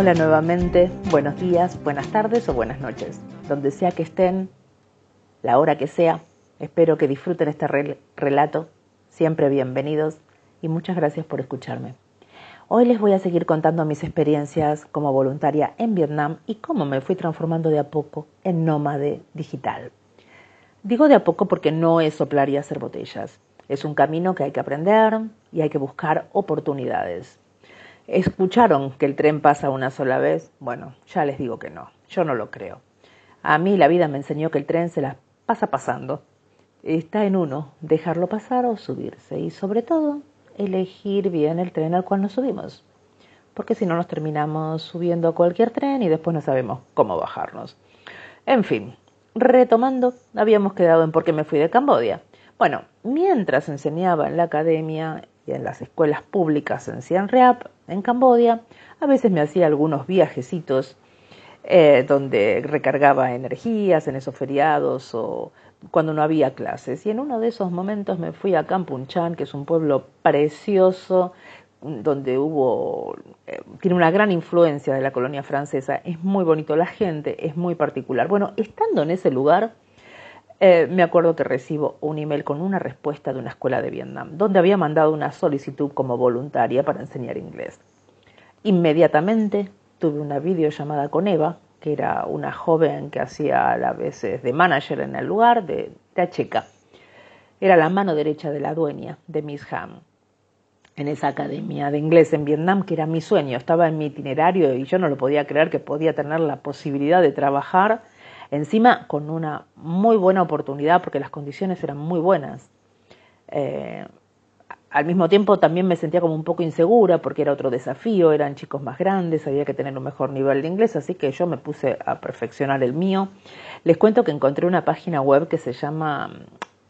Hola nuevamente, buenos días, buenas tardes o buenas noches. Donde sea que estén, la hora que sea, espero que disfruten este relato. Siempre bienvenidos y muchas gracias por escucharme. Hoy les voy a seguir contando mis experiencias como voluntaria en Vietnam y cómo me fui transformando de a poco en nómade digital. Digo de a poco porque no es soplar y hacer botellas. Es un camino que hay que aprender y hay que buscar oportunidades. ¿Escucharon que el tren pasa una sola vez? Bueno, ya les digo que no, yo no lo creo. A mí la vida me enseñó que el tren se la pasa pasando. Está en uno, dejarlo pasar o subirse y sobre todo elegir bien el tren al cual nos subimos, porque si no nos terminamos subiendo a cualquier tren y después no sabemos cómo bajarnos. En fin, retomando, habíamos quedado en por qué me fui de Cambodia. Bueno, mientras enseñaba en la academia y en las escuelas públicas en Siem Reap, en Cambodia, a veces me hacía algunos viajecitos eh, donde recargaba energías en esos feriados o cuando no había clases. Y en uno de esos momentos me fui a Chan, que es un pueblo precioso, donde hubo, eh, tiene una gran influencia de la colonia francesa, es muy bonito, la gente es muy particular. Bueno, estando en ese lugar, eh, me acuerdo que recibo un email con una respuesta de una escuela de Vietnam, donde había mandado una solicitud como voluntaria para enseñar inglés. Inmediatamente tuve una videollamada con Eva, que era una joven que hacía a veces de manager en el lugar, de, de checa. Era la mano derecha de la dueña de Miss Ham en esa academia de inglés en Vietnam, que era mi sueño, estaba en mi itinerario y yo no lo podía creer que podía tener la posibilidad de trabajar encima con una muy buena oportunidad porque las condiciones eran muy buenas. Eh, al mismo tiempo también me sentía como un poco insegura porque era otro desafío, eran chicos más grandes, había que tener un mejor nivel de inglés, así que yo me puse a perfeccionar el mío. Les cuento que encontré una página web que se llama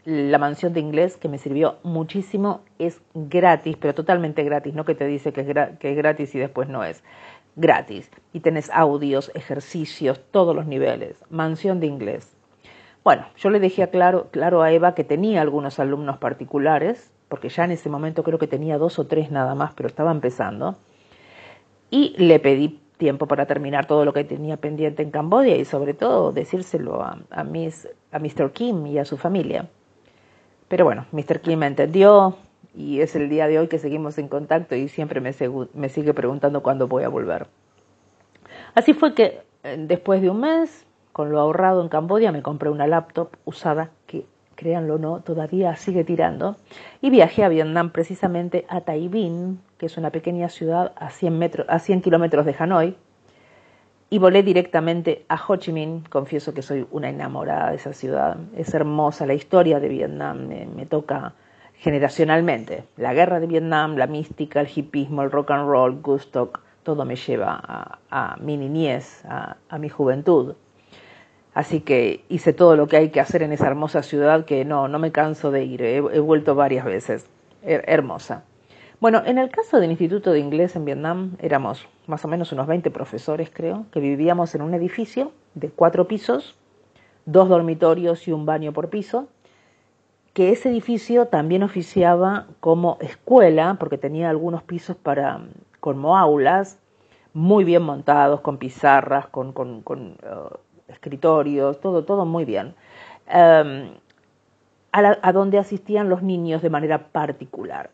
La Mansión de Inglés, que me sirvió muchísimo, es gratis, pero totalmente gratis, no que te dice que es, que es gratis y después no es, gratis. Y tenés audios, ejercicios, todos los niveles, Mansión de Inglés. Bueno, yo le dejé claro, claro a Eva que tenía algunos alumnos particulares, porque ya en ese momento creo que tenía dos o tres nada más, pero estaba empezando. Y le pedí tiempo para terminar todo lo que tenía pendiente en Cambodia y sobre todo decírselo a, Miss, a Mr. Kim y a su familia. Pero bueno, Mr. Kim me entendió y es el día de hoy que seguimos en contacto y siempre me, sigue preguntando cuándo voy a volver. Así fue que eh, después de un mes, con lo ahorrado en Cambodia, me compré una laptop usada que créanlo o no, todavía sigue tirando, y viajé a Vietnam precisamente a Binh, que es una pequeña ciudad a 100, metros, a 100 kilómetros de Hanoi, y volé directamente a Ho Chi Minh. Confieso que soy una enamorada de esa ciudad. Es hermosa, la historia de Vietnam me, toca generacionalmente. La guerra de Vietnam, la mística, el hipismo, el rock and roll, Gustock, todo me lleva a, mi niñez, a mi juventud. Así que hice todo lo que hay que hacer en esa hermosa ciudad que no, no me canso de ir. He, vuelto varias veces. hermosa. Bueno, en el caso del Instituto de Inglés en Vietnam éramos más o menos unos 20 profesores, creo, que vivíamos en un edificio de cuatro pisos, dos dormitorios y un baño por piso, que ese edificio también oficiaba como escuela, porque tenía algunos pisos para, como aulas, muy bien montados, con pizarras, con, uh, escritorios, todo, todo muy bien, em, a, donde asistían los niños de manera particular.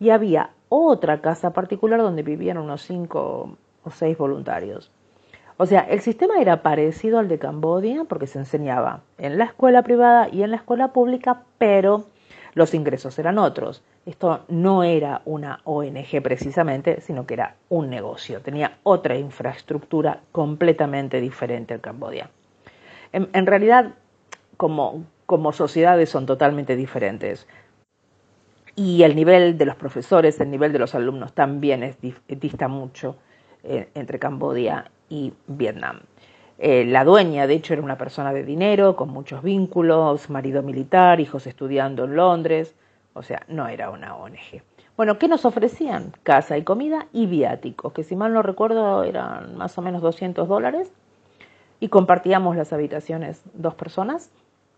Y había otra casa particular donde vivían unos cinco o seis voluntarios. O sea, el sistema era parecido al de Cambodia porque se enseñaba en la escuela privada y en la escuela pública, pero los ingresos eran otros. Esto no era una ONG precisamente, sino que era un negocio, tenía otra infraestructura completamente diferente al Cambodia. En, realidad, como, como sociedades son totalmente diferentes. Y el nivel de los profesores, el nivel de los alumnos también dista mucho eh, entre Cambodia y Vietnam. Eh, la dueña, de hecho, era una persona de dinero, con muchos vínculos, marido militar, hijos estudiando en Londres, o sea, no era una ONG. Bueno, ¿qué nos ofrecían? Casa y comida y viáticos, que si mal no recuerdo eran más o menos 200 dólares, y compartíamos las habitaciones dos personas,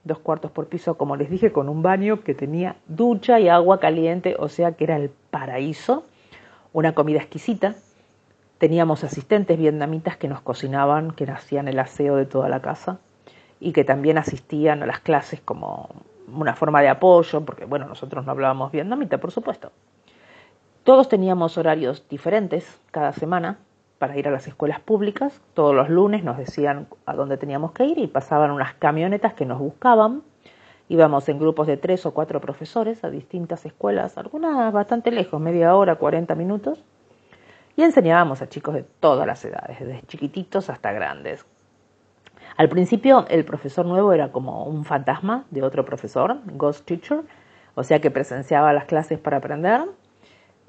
dos cuartos por piso, como les dije, con un baño que tenía ducha y agua caliente, o sea que era el paraíso, una comida exquisita, Teníamos asistentes vietnamitas que nos cocinaban, que hacían el aseo de toda la casa y que también asistían a las clases como una forma de apoyo, porque bueno, nosotros no hablábamos vietnamita, por supuesto. Todos teníamos horarios diferentes cada semana para ir a las escuelas públicas. Todos los lunes nos decían a dónde teníamos que ir y pasaban unas camionetas que nos buscaban. Íbamos en grupos de tres o cuatro profesores a distintas escuelas, algunas bastante lejos, media hora, cuarenta minutos, y enseñábamos a chicos de todas las edades, desde chiquititos hasta grandes. Al principio el profesor nuevo era como un fantasma de otro profesor, ghost teacher, o sea que presenciaba las clases para aprender.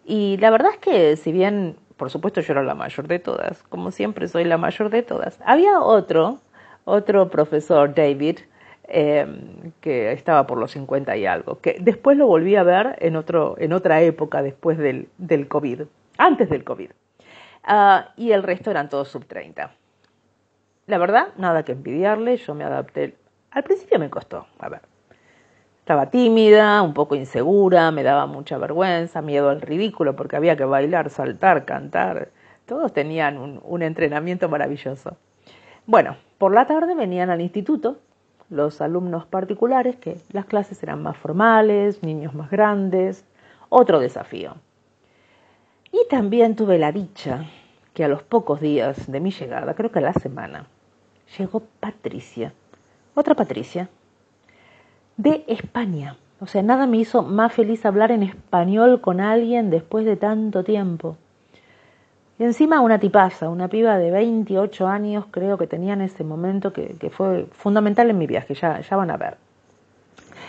Y la verdad es que si bien, por supuesto yo era la mayor de todas, como siempre soy la mayor de todas, había otro, otro profesor, David, eh, que estaba por los 50 y algo, que después lo volví a ver en, otro, en otra época después del, del COVID, antes del COVID. Ah, y el resto eran todos sub 30. La verdad, nada que envidiarle, yo me adapté. Al principio me costó, a ver. Estaba tímida, un poco insegura, me daba mucha vergüenza, miedo al ridículo, porque había que bailar, saltar, cantar. Todos tenían un, un entrenamiento maravilloso. Bueno, por la tarde venían al instituto los alumnos particulares, que las clases eran más formales, niños más grandes, otro desafío. Y también tuve la dicha que a los pocos días de mi llegada, creo que a la semana, llegó Patricia, otra Patricia, de España. O sea, nada me hizo más feliz hablar en español con alguien después de tanto tiempo. Y encima una tipaza, una piba de 28 años creo que tenía en ese momento que, fue fundamental en mi viaje, ya, ya van a ver.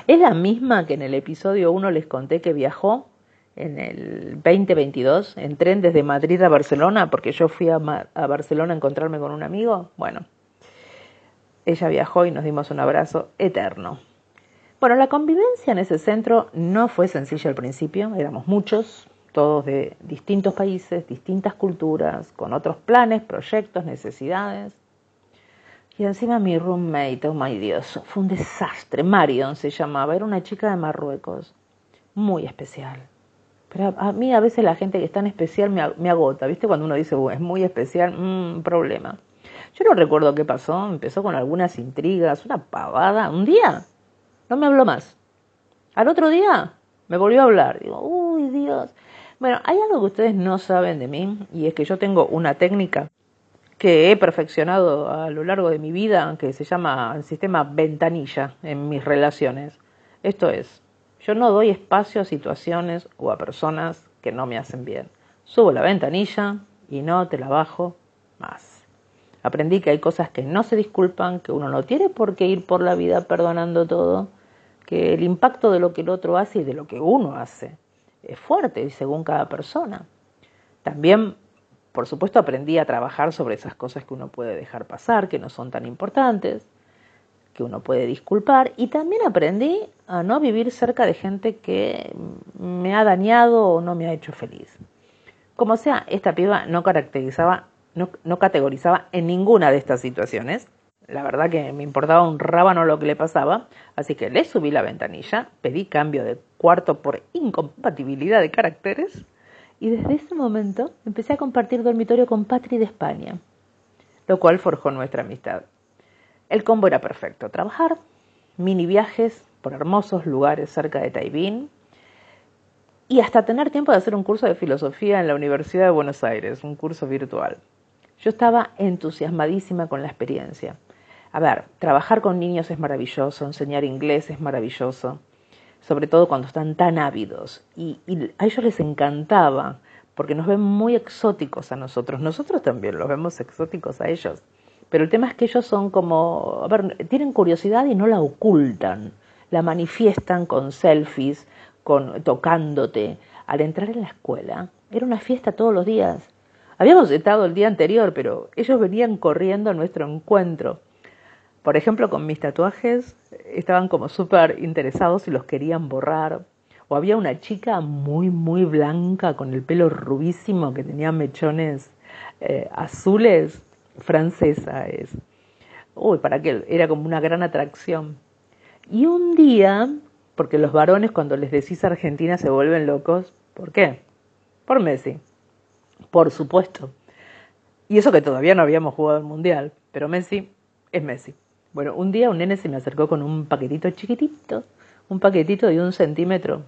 Es la misma que en el episodio 1 les conté que viajó en el 2022 en tren desde Madrid a Barcelona, porque yo fui a, a, Barcelona a encontrarme con un amigo. Bueno, ella viajó y nos dimos un abrazo eterno. Bueno, la convivencia en ese centro no fue sencilla al principio, éramos muchos, todos de distintos países, distintas culturas, con otros planes, proyectos, necesidades. Y encima mi roommate, oh my Dios, fue un desastre. Marion se llamaba, era una chica de Marruecos, muy especial pero a, mí a veces la gente que es tan especial me, agota, ¿viste? Cuando uno dice, es muy especial, un problema. Yo no recuerdo qué pasó, empezó con algunas intrigas, una pavada. Un día no me habló más. Al otro día me volvió a hablar. Digo, uy, Dios. Bueno, hay algo que ustedes no saben de mí y es que yo tengo una técnica que he perfeccionado a lo largo de mi vida que se llama el sistema ventanilla en mis relaciones. Esto es, yo no doy espacio a situaciones o a personas que no me hacen bien. Subo la ventanilla y no te la bajo más. Aprendí que hay cosas que no se disculpan, que uno no tiene por qué ir por la vida perdonando todo, que el impacto de lo que el otro hace y de lo que uno hace es fuerte según cada persona. También, por supuesto, aprendí a trabajar sobre esas cosas que uno puede dejar pasar, que no son tan importantes que uno puede disculpar y también aprendí a no vivir cerca de gente que me ha dañado o no me ha hecho feliz. Como sea, esta piba no caracterizaba, no, categorizaba en ninguna de estas situaciones. La verdad que me importaba un rábano lo que le pasaba, así que le subí la ventanilla, pedí cambio de cuarto por incompatibilidad de caracteres y desde ese momento empecé a compartir dormitorio con Patri de España, lo cual forjó nuestra amistad. El combo era perfecto. Trabajar, mini viajes por hermosos lugares cerca de Taibín y hasta tener tiempo de hacer un curso de filosofía en la Universidad de Buenos Aires, un curso virtual. Yo estaba entusiasmadísima con la experiencia. A ver, trabajar con niños es maravilloso, enseñar inglés es maravilloso, sobre todo cuando están tan ávidos. Y, y, a ellos les encantaba, porque nos ven muy exóticos a nosotros. Nosotros también los vemos exóticos a ellos. Pero el tema es que ellos son como, a ver, tienen curiosidad y no la ocultan, la manifiestan con selfies, con tocándote. Al entrar en la escuela, era una fiesta todos los días. Habíamos estado el día anterior, pero ellos venían corriendo a nuestro encuentro. Por ejemplo, con mis tatuajes estaban como súper interesados y los querían borrar. O había una chica muy, muy blanca con el pelo rubísimo que tenía mechones eh, azules francesa es. Uy, para qué, era como una gran atracción. Y un día, porque los varones cuando les decís Argentina se vuelven locos, ¿por qué? Por Messi, por supuesto. Y eso que todavía no habíamos jugado el Mundial, pero Messi es Messi. Bueno, un día un nene se me acercó con un paquetito chiquitito, un paquetito de un centímetro,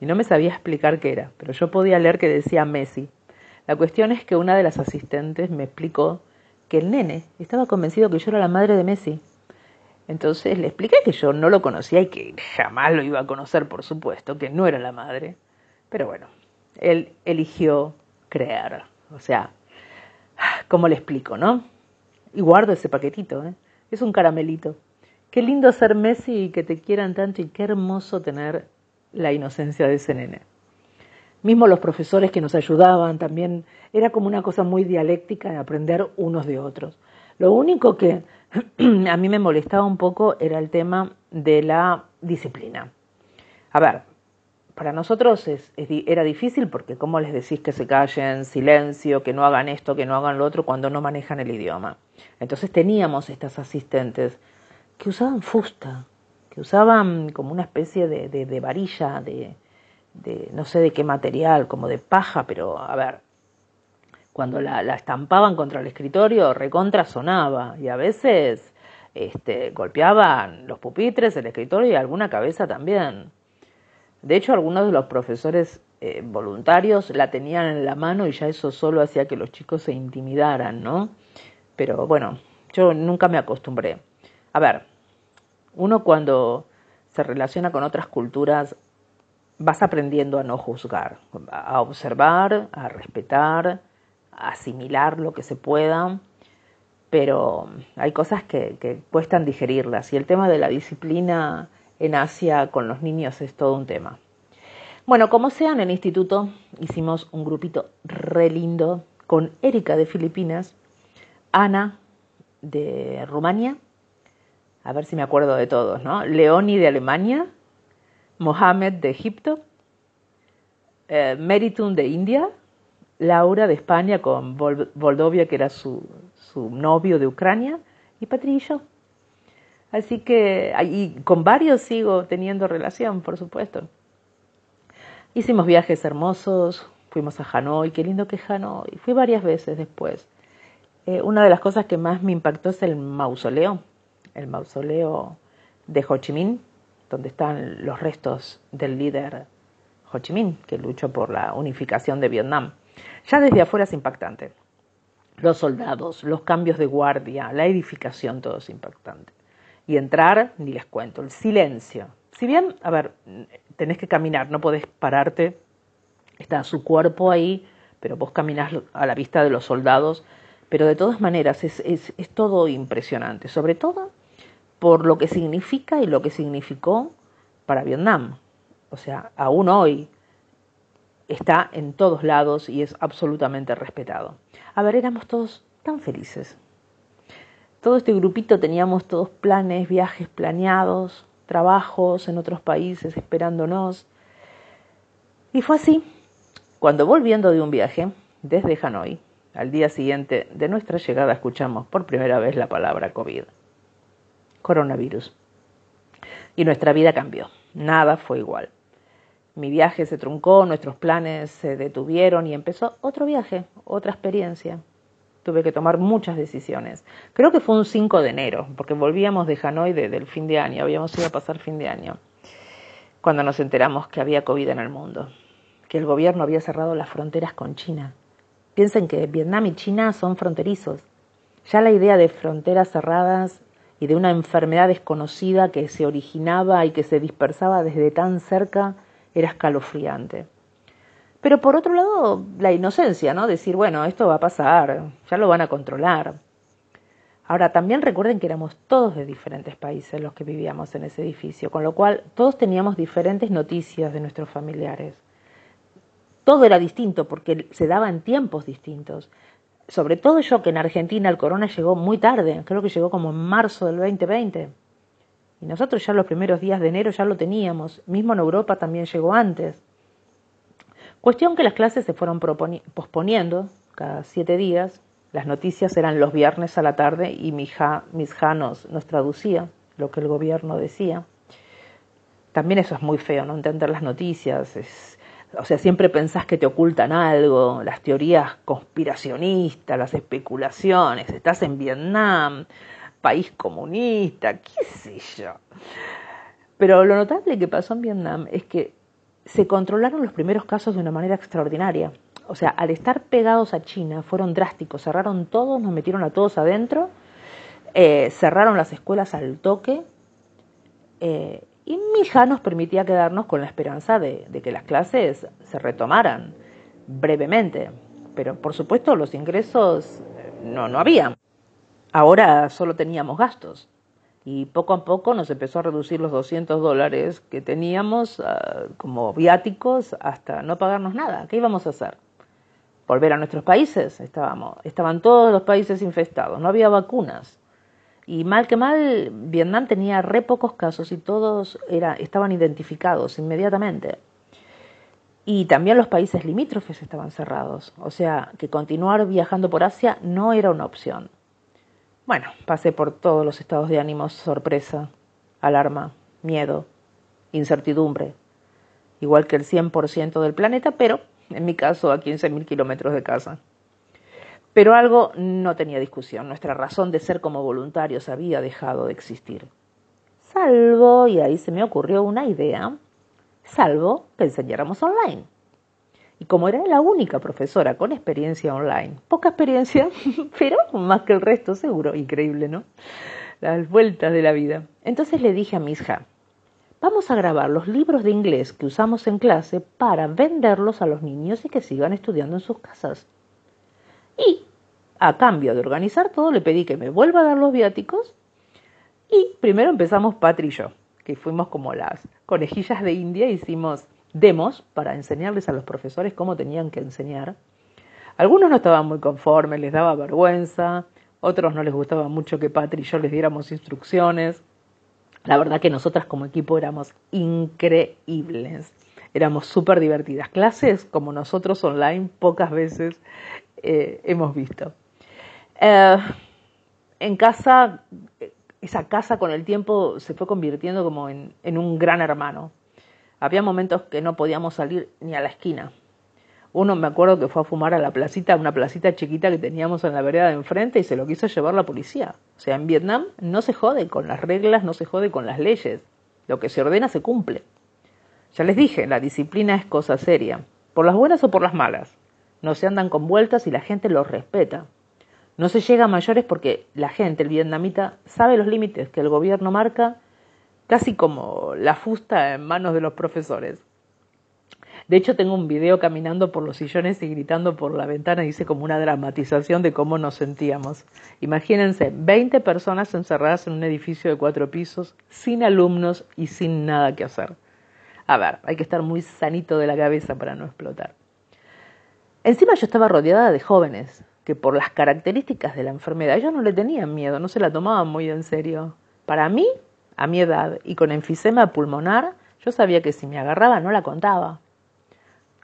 y no me sabía explicar qué era, pero yo podía leer que decía Messi. La cuestión es que una de las asistentes me explicó que el nene estaba convencido que yo era la madre de Messi. Entonces le expliqué que yo no lo conocía y que jamás lo iba a conocer, por supuesto, que no era la madre. Pero bueno, él eligió creer. O sea, ¿cómo le explico, no? Y guardo ese paquetito, ¿eh? Es un caramelito. Qué lindo ser Messi y que te quieran tanto y qué hermoso tener la inocencia de ese nene. Mismo los profesores que nos ayudaban también, era como una cosa muy dialéctica de aprender unos de otros. Lo único que a mí me molestaba un poco era el tema de la disciplina. A ver, para nosotros era difícil porque cómo les decís que se callen, silencio, que no hagan esto, que no hagan lo otro cuando no manejan el idioma. Entonces teníamos estas asistentes que usaban fusta, que usaban como una especie de, de, varilla, de, de, no sé de qué material, como de paja, pero a ver, cuando la, la estampaban contra el escritorio, recontra sonaba y a veces este, golpeaban los pupitres, el escritorio y alguna cabeza también. De hecho, algunos de los profesores eh, voluntarios la tenían en la mano y ya eso solo hacía que los chicos se intimidaran, ¿no? Pero bueno, yo nunca me acostumbré. A ver, uno cuando se relaciona con otras culturas vas aprendiendo a no juzgar, a observar, a respetar, a asimilar lo que se pueda, pero hay cosas que, cuestan digerirlas y el tema de la disciplina en Asia con los niños es todo un tema. Bueno, como sea, en el instituto hicimos un grupito re lindo con Erika de Filipinas, Ana de Rumania a ver si me acuerdo de todos, ¿no? Leoni de Alemania, Mohamed de Egipto, eh, de India, Laura de España con Voldovia, que era su, su novio de Ucrania, y Patricio. Así que y con varios sigo teniendo relación, por supuesto. Hicimos viajes hermosos, fuimos a Hanoi, qué lindo que es Hanoi. Fui varias veces después. Eh, una de las cosas que más me impactó es el mausoleo el mausoleo de Ho Chi Minh, donde están los restos del líder Ho Chi Minh, que luchó por la unificación de Vietnam. Ya desde afuera es impactante. Los soldados, los cambios de guardia, la edificación, todo es impactante. Y entrar, ni les cuento, el silencio. Si bien, a ver, tenés que caminar, no podés pararte, está su cuerpo ahí, pero vos caminás a la vista de los soldados, pero de todas maneras es, es, es todo impresionante, sobre todo por lo que significa y lo que significó para Vietnam. O sea, aún hoy está en todos lados y es absolutamente respetado. A ver, éramos todos tan felices. Todo este grupito teníamos todos planes, viajes planeados, trabajos en otros países esperándonos. Y fue así. Cuando volviendo de un viaje desde Hanoi, al día siguiente de nuestra llegada escuchamos por primera vez la palabra COVID coronavirus. Y nuestra vida cambió, nada fue igual. Mi viaje se truncó, nuestros planes se detuvieron y empezó otro viaje, otra experiencia. Tuve que tomar muchas decisiones. Creo que fue un 5 de enero, porque volvíamos de Hanoi del fin de año, habíamos ido a pasar fin de año, cuando nos enteramos que había COVID en el mundo, que el gobierno había cerrado las fronteras con China. Piensen que Vietnam y China son fronterizos. Ya la idea de fronteras cerradas y de una enfermedad desconocida que se originaba y que se dispersaba desde tan cerca era escalofriante. Pero por otro lado, la inocencia, ¿no? Decir, bueno, esto va a pasar, ya lo van a controlar. Ahora, también recuerden que éramos todos de diferentes países los que vivíamos en ese edificio, con lo cual todos teníamos diferentes noticias de nuestros familiares. Todo era distinto porque se daba en tiempos distintos sobre todo yo que en Argentina el corona llegó muy tarde, creo que llegó como en marzo del 2020. Y nosotros ya los primeros días de enero ya lo teníamos, mismo en Europa también llegó antes. Cuestión que las clases se fueron posponiendo cada siete días, las noticias eran los viernes a la tarde y mi hija, mis janos nos traducía lo que el gobierno decía. También eso es muy feo, no entender las noticias, es o sea, siempre pensás que te ocultan algo, las teorías conspiracionistas, las especulaciones, estás en Vietnam, país comunista, qué sé yo. Pero lo notable que pasó en Vietnam es que se controlaron los primeros casos de una manera extraordinaria. O sea, al estar pegados a China, fueron drásticos, cerraron todos, nos metieron a todos adentro, eh, cerraron las escuelas al toque, eh, y mi hija nos permitía quedarnos con la esperanza de, que las clases se retomaran brevemente. Pero por supuesto los ingresos eh, no, no había. Ahora solo teníamos gastos. Y poco a poco nos empezó a reducir los 200 dólares que teníamos ah, como viáticos hasta no pagarnos nada. ¿Qué íbamos a hacer? Volver a nuestros países. Estábamos, estaban todos los países infestados. No había vacunas. Y mal que mal, Vietnam tenía re pocos casos y todos era, estaban identificados inmediatamente. Y también los países limítrofes estaban cerrados, o sea que continuar viajando por Asia no era una opción. Bueno, pasé por todos los estados de ánimo, sorpresa, alarma, miedo, incertidumbre, igual que el 100% del planeta, pero en mi caso a 15.000 kilómetros de casa. Pero algo no tenía discusión, nuestra razón de ser como voluntarios había dejado de existir. Salvo, y ahí se me ocurrió una idea, salvo que enseñáramos online. Y como era la única profesora con experiencia online, poca experiencia, pero más que el resto seguro, increíble, ¿no? Las vueltas de la vida. Entonces le dije a mi hija, vamos a grabar los libros de inglés que usamos en clase para venderlos a los niños y que sigan estudiando en sus casas. Y a cambio de organizar todo, le pedí que me vuelva a dar los viáticos. Y primero empezamos Patri y yo, que fuimos como las conejillas de India, hicimos demos para enseñarles a los profesores cómo tenían que enseñar. Algunos no estaban muy conformes, les daba vergüenza, otros no les gustaba mucho que Patri y yo les diéramos instrucciones. La verdad que nosotras como equipo éramos increíbles, éramos súper divertidas. Clases como nosotros online pocas veces eh, hemos visto. Eh, en casa, esa casa con el tiempo se fue convirtiendo como en, un gran hermano. Había momentos que no podíamos salir ni a la esquina. Uno me acuerdo que fue a fumar a la placita, una placita chiquita que teníamos en la vereda de enfrente y se lo quiso llevar la policía. O sea, en Vietnam no se jode con las reglas, no se jode con las leyes. Lo que se ordena se cumple. Ya les dije, la disciplina es cosa seria, por las buenas o por las malas. No se andan con vueltas y la gente los respeta. No se llega a mayores porque la gente, el vietnamita, sabe los límites que el gobierno marca, casi como la fusta en manos de los profesores. De hecho, tengo un video caminando por los sillones y gritando por la ventana, hice como una dramatización de cómo nos sentíamos. Imagínense, 20 personas encerradas en un edificio de cuatro pisos, sin alumnos y sin nada que hacer. A ver, hay que estar muy sanito de la cabeza para no explotar. Encima yo estaba rodeada de jóvenes, que por las características de la enfermedad ellos no le tenían miedo, no se la tomaban muy en serio. Para mí, a mi edad y con enfisema pulmonar, yo sabía que si me agarraba no la contaba.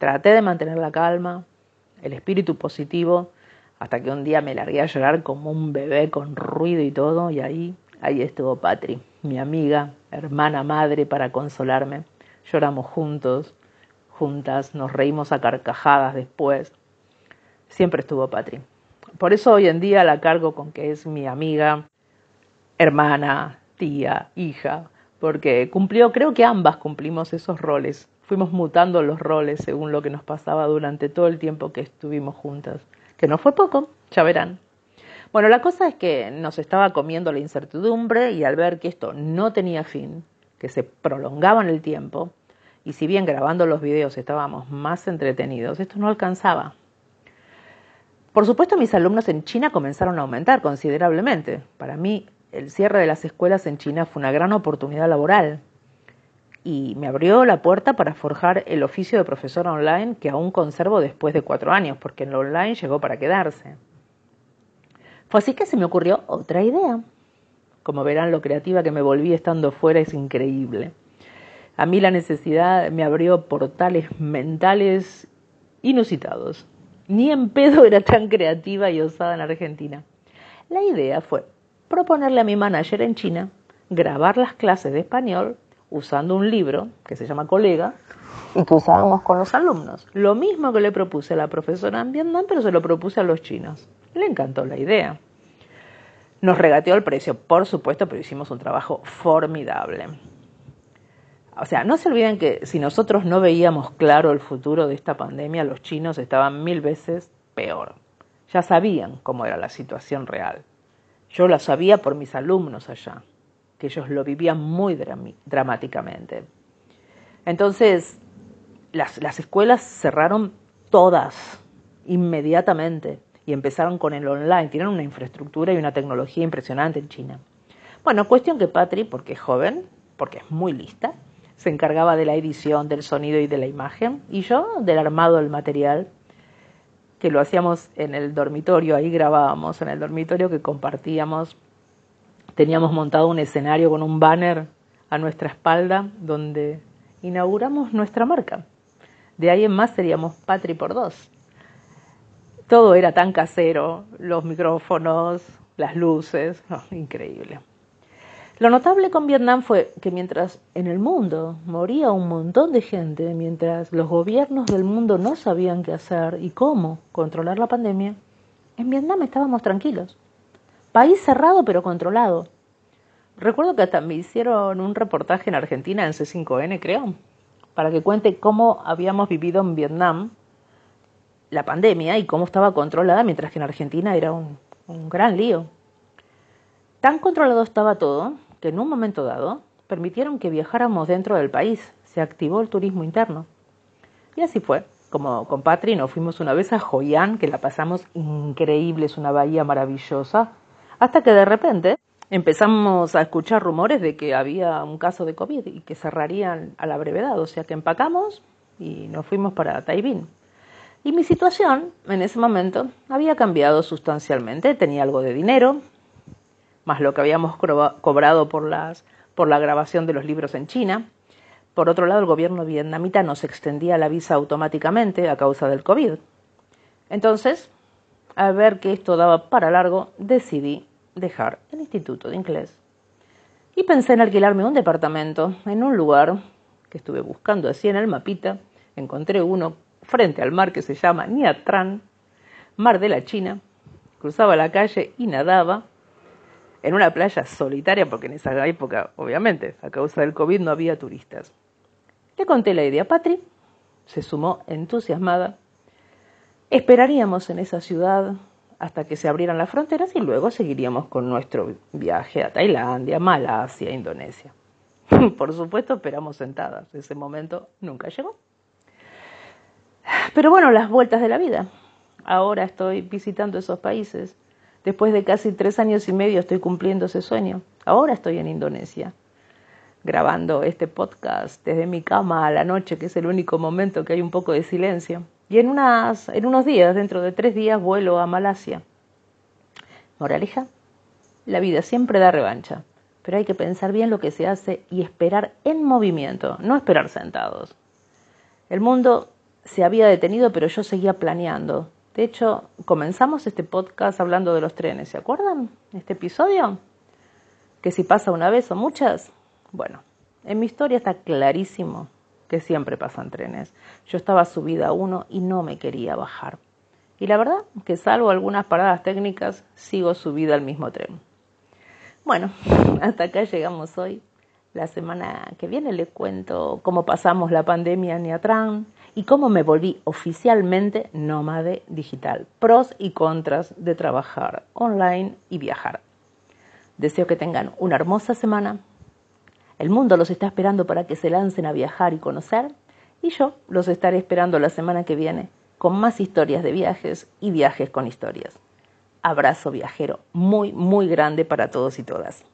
Traté de mantener la calma, el espíritu positivo, hasta que un día me largué a llorar como un bebé con ruido y todo, y ahí, ahí estuvo Patri, mi amiga, hermana, madre, para consolarme. Lloramos juntos, juntas, nos reímos a carcajadas después. Siempre estuvo Patri. Por eso hoy en día la cargo con que es mi amiga, hermana, tía, hija, porque cumplió, creo que ambas cumplimos esos roles. Fuimos mutando los roles según lo que nos pasaba durante todo el tiempo que estuvimos juntas, que no fue poco, ya verán. Bueno, la cosa es que nos estaba comiendo la incertidumbre y al ver que esto no tenía fin, que se prolongaba en el tiempo, y si bien grabando los videos estábamos más entretenidos, esto no alcanzaba. Por supuesto, mis alumnos en China comenzaron a aumentar considerablemente. Para mí, el cierre de las escuelas en China fue una gran oportunidad laboral y me abrió la puerta para forjar el oficio de profesor online que aún conservo después de cuatro años, porque en lo online llegó para quedarse. Fue así que se me ocurrió otra idea. Como verán, lo creativa que me volví estando fuera es increíble. A mí la necesidad me abrió portales mentales inusitados. Ni en pedo era tan creativa y osada en Argentina. La idea fue proponerle a mi manager en China grabar las clases de español usando un libro que se llama Colega y que usábamos con los alumnos. Lo mismo que le propuse a la profesora en Vietnam, pero se lo propuse a los chinos. Le encantó la idea. Nos regateó el precio, por supuesto, pero hicimos un trabajo formidable. O sea, no se olviden que si nosotros no veíamos claro el futuro de esta pandemia, los chinos estaban mil veces peor. Ya sabían cómo era la situación real. Yo la sabía por mis alumnos allá, que ellos lo vivían muy dramáticamente. Entonces, las, las escuelas cerraron todas inmediatamente y empezaron con el online. Tienen una infraestructura y una tecnología impresionante en China. Bueno, cuestión que Patri, porque es joven, porque es muy lista, se encargaba de la edición, del sonido y de la imagen, y yo del armado del material, que lo hacíamos en el dormitorio, ahí grabábamos, en el dormitorio que compartíamos. Teníamos montado un escenario con un banner a nuestra espalda donde inauguramos nuestra marca. De ahí en más seríamos Patri por dos. Todo era tan casero, los micrófonos, las luces, increíble. Lo notable con Vietnam fue que mientras en el mundo moría un montón de gente, mientras los gobiernos del mundo no sabían qué hacer y cómo controlar la pandemia, en Vietnam estábamos tranquilos. País cerrado pero controlado. Recuerdo que hasta me hicieron un reportaje en Argentina en C5N, creo, para que cuente cómo habíamos vivido en Vietnam la pandemia y cómo estaba controlada, mientras que en Argentina era un, un gran lío. Tan controlado estaba todo que en un momento dado permitieron que viajáramos dentro del país. Se activó el turismo interno. Y así fue. Como con Patri nos fuimos una vez a An, que la pasamos increíble, es una bahía maravillosa, hasta que de repente empezamos a escuchar rumores de que había un caso de COVID y que cerrarían a la brevedad, o sea que empacamos y nos fuimos para Taibín. Y mi situación en ese momento había cambiado sustancialmente, tenía algo de dinero, más lo que habíamos cobrado por, las, por la grabación de los libros en China. Por otro lado, el gobierno vietnamita nos extendía la visa automáticamente a causa del COVID. Entonces, al ver que esto daba para largo, decidí dejar el Instituto de Inglés. Y pensé en alquilarme un departamento en un lugar que estuve buscando así en el mapita. Encontré uno frente al mar que se llama Nha Tran, mar de la China. Cruzaba la calle y nadaba en una playa solitaria, porque en esa época, obviamente, a causa del COVID no había turistas. Le conté la idea Patri, se sumó entusiasmada. Esperaríamos en esa ciudad hasta que se abrieran las fronteras y luego seguiríamos con nuestro viaje a Tailandia, Malasia, Indonesia. Por supuesto, esperamos sentadas. Ese momento nunca llegó. Pero bueno, las vueltas de la vida. Ahora estoy visitando esos países Después de casi tres años y medio estoy cumpliendo ese sueño. Ahora estoy en Indonesia, grabando este podcast desde mi cama a la noche, que es el único momento que hay un poco de silencio. Y en, unas, en unos días, dentro de tres días, vuelo a Malasia. Moraleja, la vida siempre da revancha, pero hay que pensar bien lo que se hace y esperar en movimiento, no esperar sentados. El mundo se había detenido, pero yo seguía planeando, de hecho, comenzamos este podcast hablando de los trenes, ¿se acuerdan? Este episodio. Que si pasa una vez o muchas. Bueno, en mi historia está clarísimo que siempre pasan trenes. Yo estaba subida a uno y no me quería bajar. Y la verdad que salvo algunas paradas técnicas, sigo subida al mismo tren. Bueno, hasta acá llegamos hoy. La semana que viene le cuento cómo pasamos la pandemia en Niatrán, y cómo me volví oficialmente nómade digital, pros y contras de trabajar online y viajar. Deseo que tengan una hermosa semana. El mundo los está esperando para que se lancen a viajar y conocer y yo los estaré esperando la semana que viene con más historias de viajes y viajes con historias. Abrazo viajero muy, muy grande para todos y todas.